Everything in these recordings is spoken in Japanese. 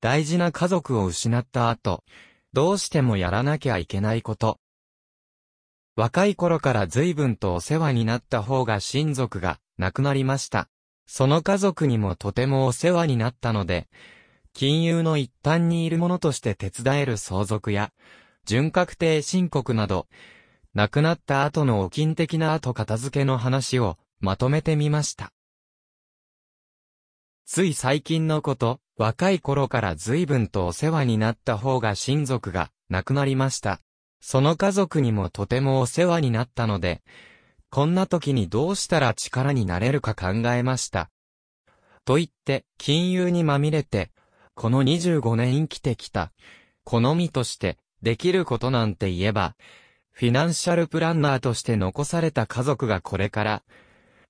大事な家族を失った後、どうしてもやらなきゃいけないこと。若い頃から随分とお世話になった方が親族が亡くなりました。その家族にもとてもお世話になったので、金融の一端にいるものとして手伝える相続や、準確定申告など、亡くなった後のお金的な後片付けの話をまとめてみました。つい最近のこと、若い頃から随分とお世話になった方が親族が亡くなりました。その家族にもとてもお世話になったので、こんな時にどうしたら力になれるか考えました。と言って、金融にまみれて、この25年生きてきた、好みとして、できることなんて言えば、フィナンシャルプランナーとして残された家族がこれから、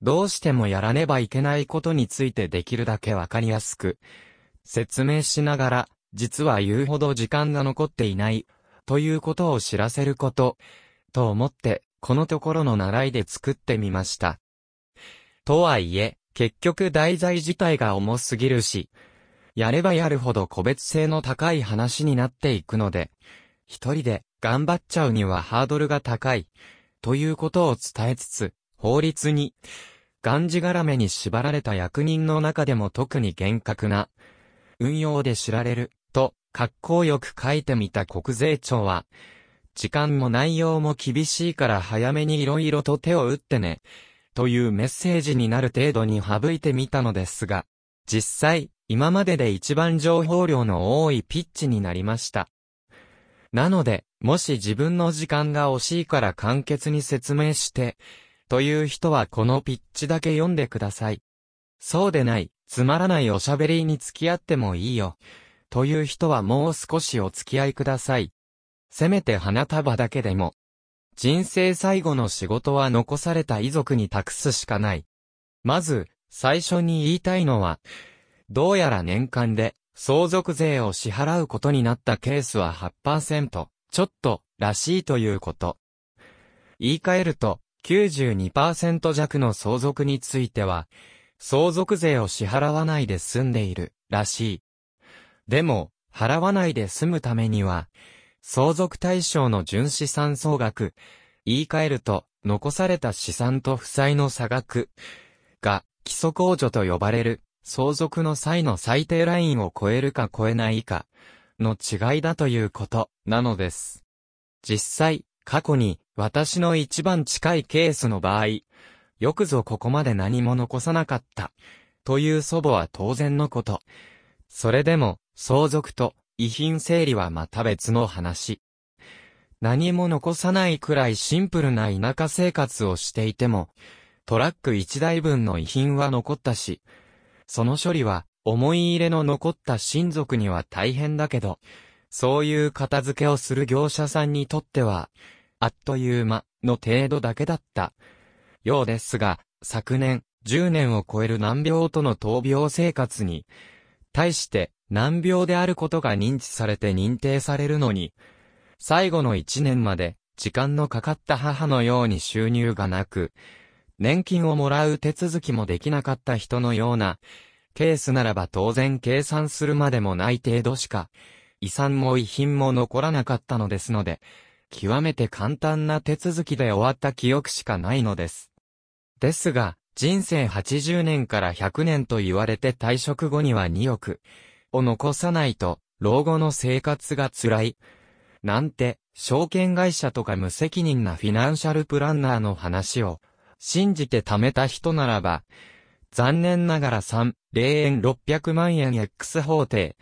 どうしてもやらねばいけないことについてできるだけわかりやすく、説明しながら、実は言うほど時間が残っていない、ということを知らせること、と思って、このところの習いで作ってみました。とはいえ、結局題材自体が重すぎるし、やればやるほど個別性の高い話になっていくので、一人で頑張っちゃうにはハードルが高い、ということを伝えつつ、法律に、がんじがらめに縛られた役人の中でも特に厳格な、運用で知られる、と、格好よく書いてみた国税庁は、時間も内容も厳しいから早めに色々と手を打ってね、というメッセージになる程度に省いてみたのですが、実際、今までで一番情報量の多いピッチになりました。なので、もし自分の時間が惜しいから簡潔に説明して、という人はこのピッチだけ読んでください。そうでない、つまらないおしゃべりに付き合ってもいいよ。という人はもう少しお付き合いください。せめて花束だけでも。人生最後の仕事は残された遺族に託すしかない。まず、最初に言いたいのは、どうやら年間で相続税を支払うことになったケースは8%、ちょっと、らしいということ。言い換えると、92%弱の相続については、相続税を支払わないで済んでいる、らしい。でも、払わないで済むためには、相続対象の純資産総額、言い換えると、残された資産と負債の差額が、基礎控除と呼ばれる、相続の際の最低ラインを超えるか超えないか、の違いだということ、なのです。実際、過去に、私の一番近いケースの場合、よくぞここまで何も残さなかった、という祖母は当然のこと。それでも、相続と遺品整理はまた別の話。何も残さないくらいシンプルな田舎生活をしていても、トラック1台分の遺品は残ったし、その処理は思い入れの残った親族には大変だけど、そういう片付けをする業者さんにとっては、あっという間の程度だけだった。ようですが、昨年、10年を超える難病との闘病生活に、対して難病であることが認知されて認定されるのに、最後の1年まで時間のかかった母のように収入がなく、年金をもらう手続きもできなかった人のような、ケースならば当然計算するまでもない程度しか、遺産も遺品も残らなかったのですので、極めて簡単な手続きで終わった記憶しかないのです。ですが、人生80年から100年と言われて退職後には2億を残さないと、老後の生活が辛い。なんて、証券会社とか無責任なフィナンシャルプランナーの話を、信じて貯めた人ならば、残念ながら3、0円600万円 X 法定、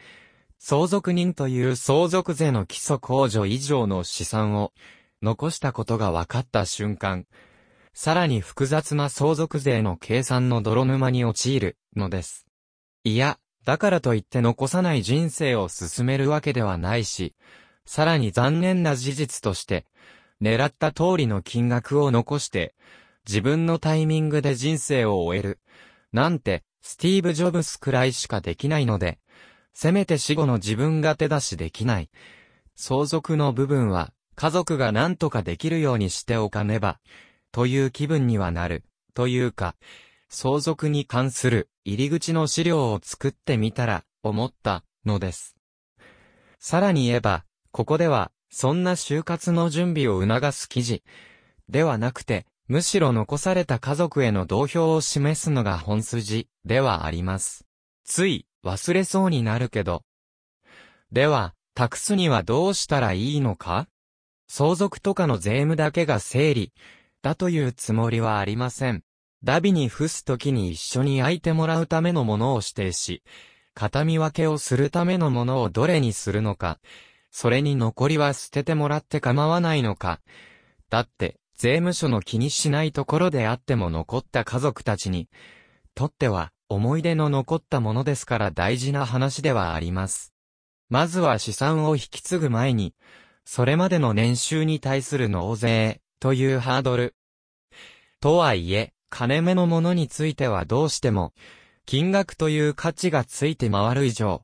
相続人という相続税の基礎控除以上の資産を残したことが分かった瞬間、さらに複雑な相続税の計算の泥沼に陥るのです。いや、だからといって残さない人生を進めるわけではないし、さらに残念な事実として、狙った通りの金額を残して、自分のタイミングで人生を終える。なんて、スティーブ・ジョブスくらいしかできないので、せめて死後の自分が手出しできない。相続の部分は、家族が何とかできるようにしておかねば、という気分にはなる、というか、相続に関する入り口の資料を作ってみたら、思ったのです。さらに言えば、ここでは、そんな就活の準備を促す記事、ではなくて、むしろ残された家族への同票を示すのが本筋ではあります。つい忘れそうになるけど。では、託すにはどうしたらいいのか？相続とかの税務だけが整理、だというつもりはありません。ダビに付すときに一緒に焼いてもらうためのものを指定し、形見分けをするためのものをどれにするのか、それに残りは捨ててもらって構わないのか。だって、税務署の気にしないところであっても残った家族たちに、とっては思い出の残ったものですから大事な話ではあります。まずは資産を引き継ぐ前に、それまでの年収に対する納税というハードル。とはいえ、金目のものについてはどうしても、金額という価値がついて回る以上、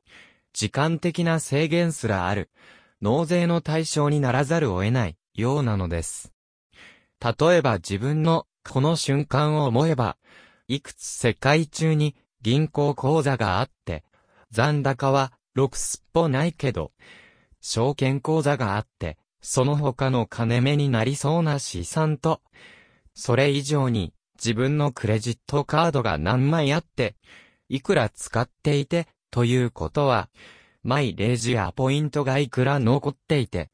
時間的な制限すらある、納税の対象にならざるを得ないようなのです。例えば自分のこの瞬間を思えば、いくつ世界中に銀行口座があって、残高は6すっぽないけど、証券口座があって、その他の金目になりそうな資産と、それ以上に自分のクレジットカードが何枚あって、いくら使っていて、ということは、マイレージやポイントがいくら残っていて、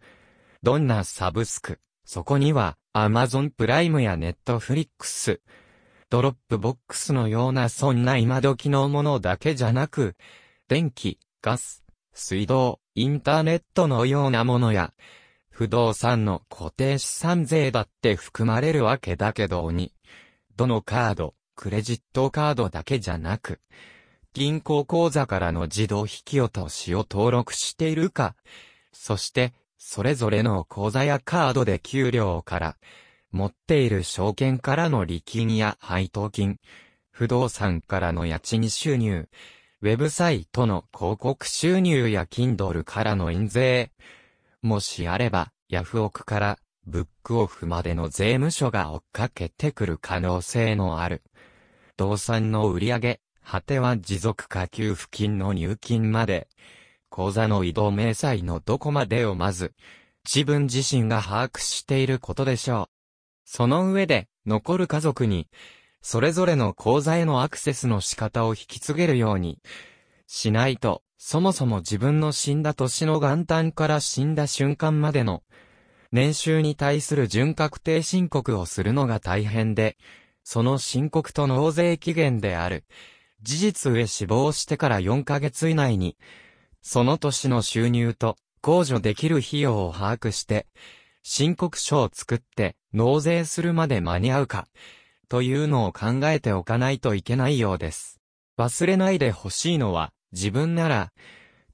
どんなサブスク、そこには、アマゾンプライムやネットフリックス、ドロップボックスのようなそんな今時のものだけじゃなく、電気、ガス、水道、インターネットのようなものや、不動産の固定資産税だって含まれるわけだけどに、どのカード、クレジットカードだけじゃなく、銀行口座からの自動引き落としを登録しているか、そしてそれぞれの口座やカードで給料から、持っている証券からの利金や配当金、不動産からの家賃収入、ウェブサイトの広告収入や Kindle からの印税。もしあれば、ヤフオクからブックオフまでの税務署が追っかけてくる可能性のある。動産の売上、果ては持続化給付金の入金まで、口座の移動明細のどこまでをまず、自分自身が把握していることでしょう。その上で、残る家族に、それぞれの口座へのアクセスの仕方を引き継げるように、しないと、そもそも自分の死んだ年の元旦から死んだ瞬間までの、年収に対する準確定申告をするのが大変で、その申告と納税期限である、事実上死亡してから4ヶ月以内に、その年の収入と控除できる費用を把握して、申告書を作って納税するまで間に合うか、というのを考えておかないといけないようです。忘れないでほしいのは、自分なら、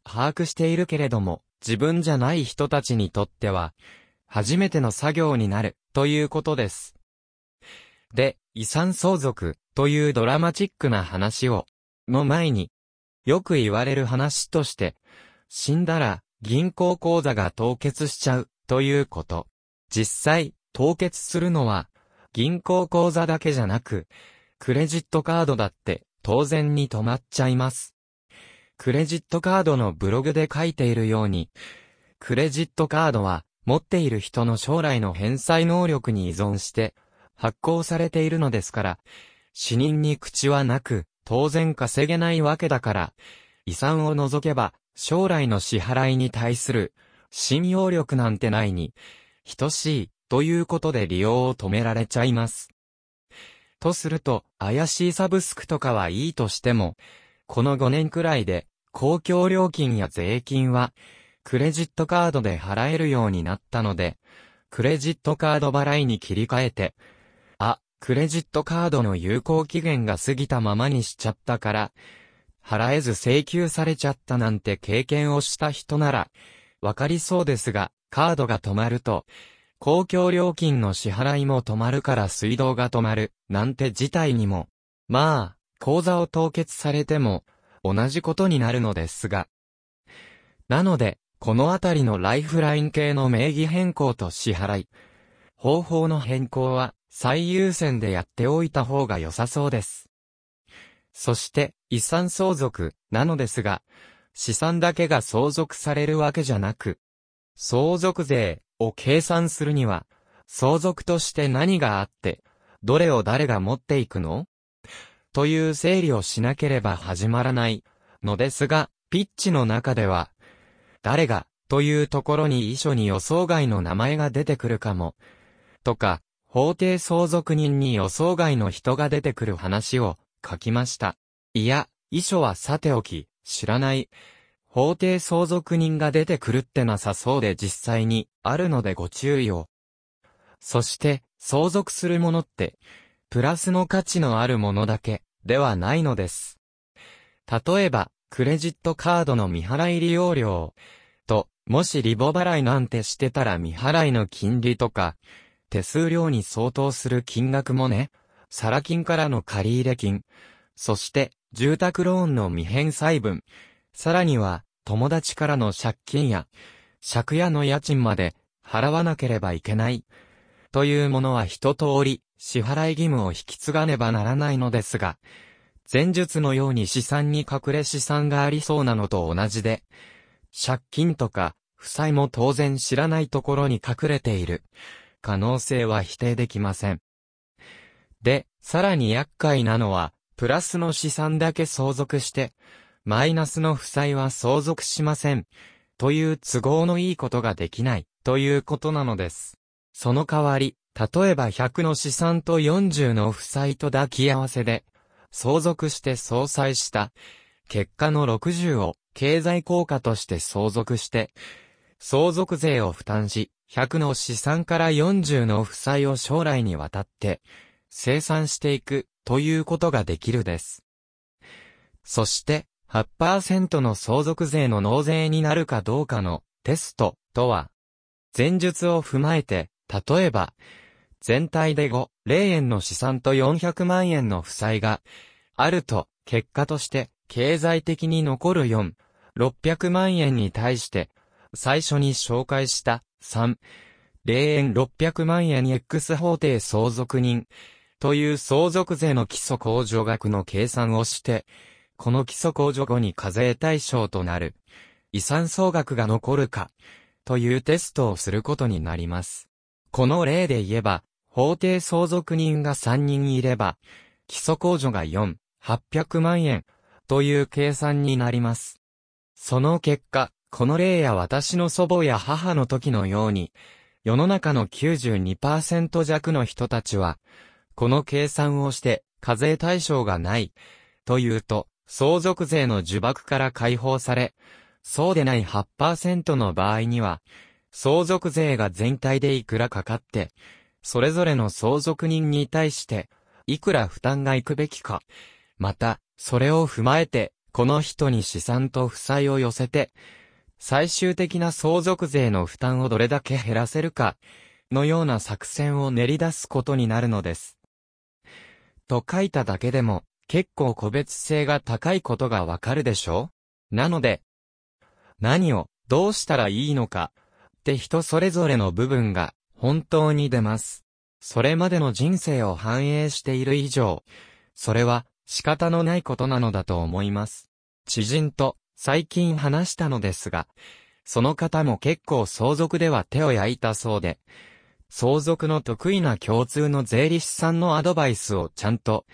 把握しているけれども、自分じゃない人たちにとっては、初めての作業になる、ということです。で、遺産相続、というドラマチックな話を、の前に、よく言われる話として、死んだら銀行口座が凍結しちゃうということ。実際、凍結するのは銀行口座だけじゃなく、クレジットカードだって当然に止まっちゃいます。クレジットカードのブログで書いているように、クレジットカードは持っている人の将来の返済能力に依存して発行されているのですから、死人に口はなく、当然稼げないわけだから、遺産を除けば、将来の支払いに対する、信用力なんてないに、等しい、ということで利用を止められちゃいます。とすると、怪しいサブスクとかはいいとしても、この5年くらいで、公共料金や税金は、クレジットカードで払えるようになったので、クレジットカード払いに切り替えて、あクレジットカードの有効期限が過ぎたままにしちゃったから、払えず請求されちゃったなんて経験をした人なら、わかりそうですが、カードが止まると、公共料金の支払いも止まるから水道が止まる、なんて事態にも、まあ、口座を凍結されても、同じことになるのですが。なので、このあたりのライフライン系の名義変更と支払い、方法の変更は、最優先でやっておいた方が良さそうです。そして、遺産相続、なのですが、資産だけが相続されるわけじゃなく、相続税を計算するには、相続として何があって、どれを誰が持っていくの？という整理をしなければ始まらないのですが、ピッチの中では、誰が？というところに遺書に予想外の名前が出てくるかも、とか、法定相続人に予想外の人が出てくる話を書きました。いや、遺書はさておき、知らない。法定相続人が出てくるってなさそうで実際にあるのでご注意を。そして、相続するものって、プラスの価値のあるものだけではないのです。例えば、クレジットカードの未払い利用料と、もしリボ払いなんてしてたら未払いの金利とか、手数料に相当する金額もね、サラ金からの借入金、そして住宅ローンの未返済分、さらには友達からの借金や借家の家賃まで払わなければいけない。というものは一通り支払い義務を引き継がねばならないのですが、前述のように資産に隠れ資産がありそうなのと同じで、借金とか負債も当然知らないところに隠れている可能性は否定できません。で、さらに厄介なのは、プラスの資産だけ相続して、マイナスの負債は相続しません。という都合のいいことができない、ということなのです。その代わり、例えば100の資産と40の負債と抱き合わせで、相続して相殺した、結果の60を経済効果として相続して、相続税を負担し、100の資産から40の負債を将来にわたって、生産していくということができるです。そして8%の相続税の納税になるかどうかのテストとは、前述を踏まえて、例えば、全体で5、0円の資産と400万円の負債があると、結果として経済的に残る4、600万円に対して、最初に紹介した3、0円600万円 X 法定相続人という相続税の基礎控除額の計算をして、この基礎控除後に課税対象となる遺産総額が残るかというテストをすることになります。この例で言えば、法定相続人が3人いれば、基礎控除が4、800万円という計算になります。その結果、この例や私の祖母や母の時のように、世の中の92%弱の人たちは、この計算をして課税対象がない、というと、相続税の呪縛から解放され、そうでない8%の場合には、相続税が全体でいくらかかって、それぞれの相続人に対して、いくら負担がいくべきか、また、それを踏まえて、この人に資産と負債を寄せて、最終的な相続税の負担をどれだけ減らせるか、のような作戦を練り出すことになるのです。と書いただけでも、結構個別性が高いことがわかるでしょ？なので、何を、どうしたらいいのか、って人それぞれの部分が、本当に出ます。それまでの人生を反映している以上、それは仕方のないことなのだと思います。知人と最近話したのですが、その方も結構相続では手を焼いたそうで、相続の得意な共通の税理士さんのアドバイスをちゃんと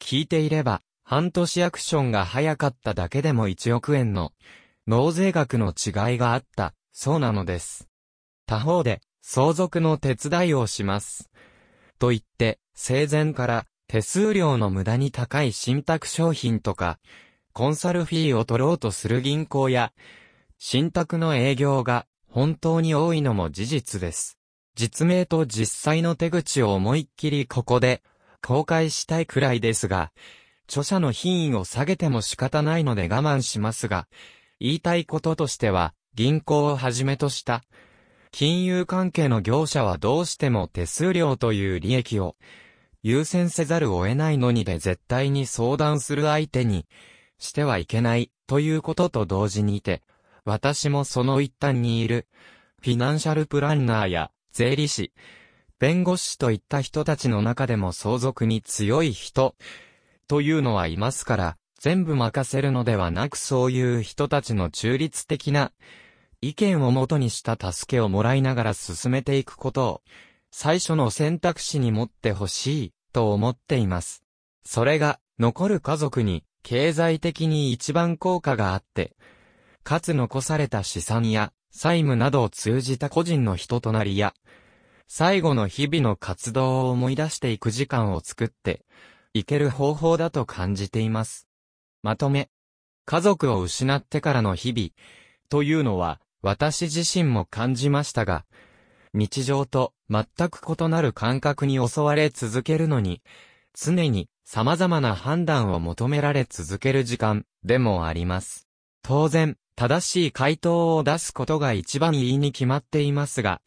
聞いていれば、半年アクションが早かっただけでも1億円の納税額の違いがあった、そうなのです。他方で、相続の手伝いをします。と言って、生前から手数料の無駄に高い信託商品とか、コンサルフィーを取ろうとする銀行や、信託の営業が本当に多いのも事実です。実名と実際の手口を思いっきりここで公開したいくらいですが、著者の品位を下げても仕方ないので我慢しますが、言いたいこととしては、銀行をはじめとした、金融関係の業者はどうしても手数料という利益を優先せざるを得ないのにで絶対に相談する相手にしてはいけないということと同時にいて、私もその一端にいるフィナンシャルプランナーや税理士、弁護士といった人たちの中でも相続に強い人、というのはいますから、全部任せるのではなくそういう人たちの中立的な意見をもとにした助けをもらいながら進めていくことを最初の選択肢に持ってほしいと思っています。それが残る家族に経済的に一番効果があって、かつ残された資産や債務などを通じた個人の人となりや、最後の日々の活動を思い出していく時間を作って、いける方法だと感じています。まとめ。家族を失ってからの日々、というのは、私自身も感じましたが、日常と全く異なる感覚に襲われ続けるのに、常に様々な判断を求められ続ける時間でもあります。当然、正しい回答を出すことが一番いいに決まっていますが、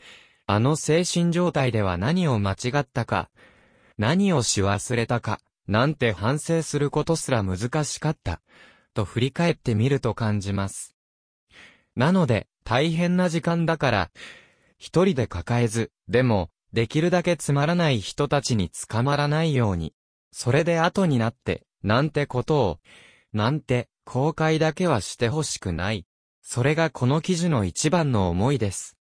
あの精神状態では何を間違ったか、何をし忘れたか、なんて反省することすら難しかった、と振り返ってみると感じます。なので、大変な時間だから、一人で抱えず、でも、できるだけつまらない人たちに捕まらないように、それで後になって、なんてことを、なんて、後悔だけはしてほしくない。それがこの記事の一番の思いです。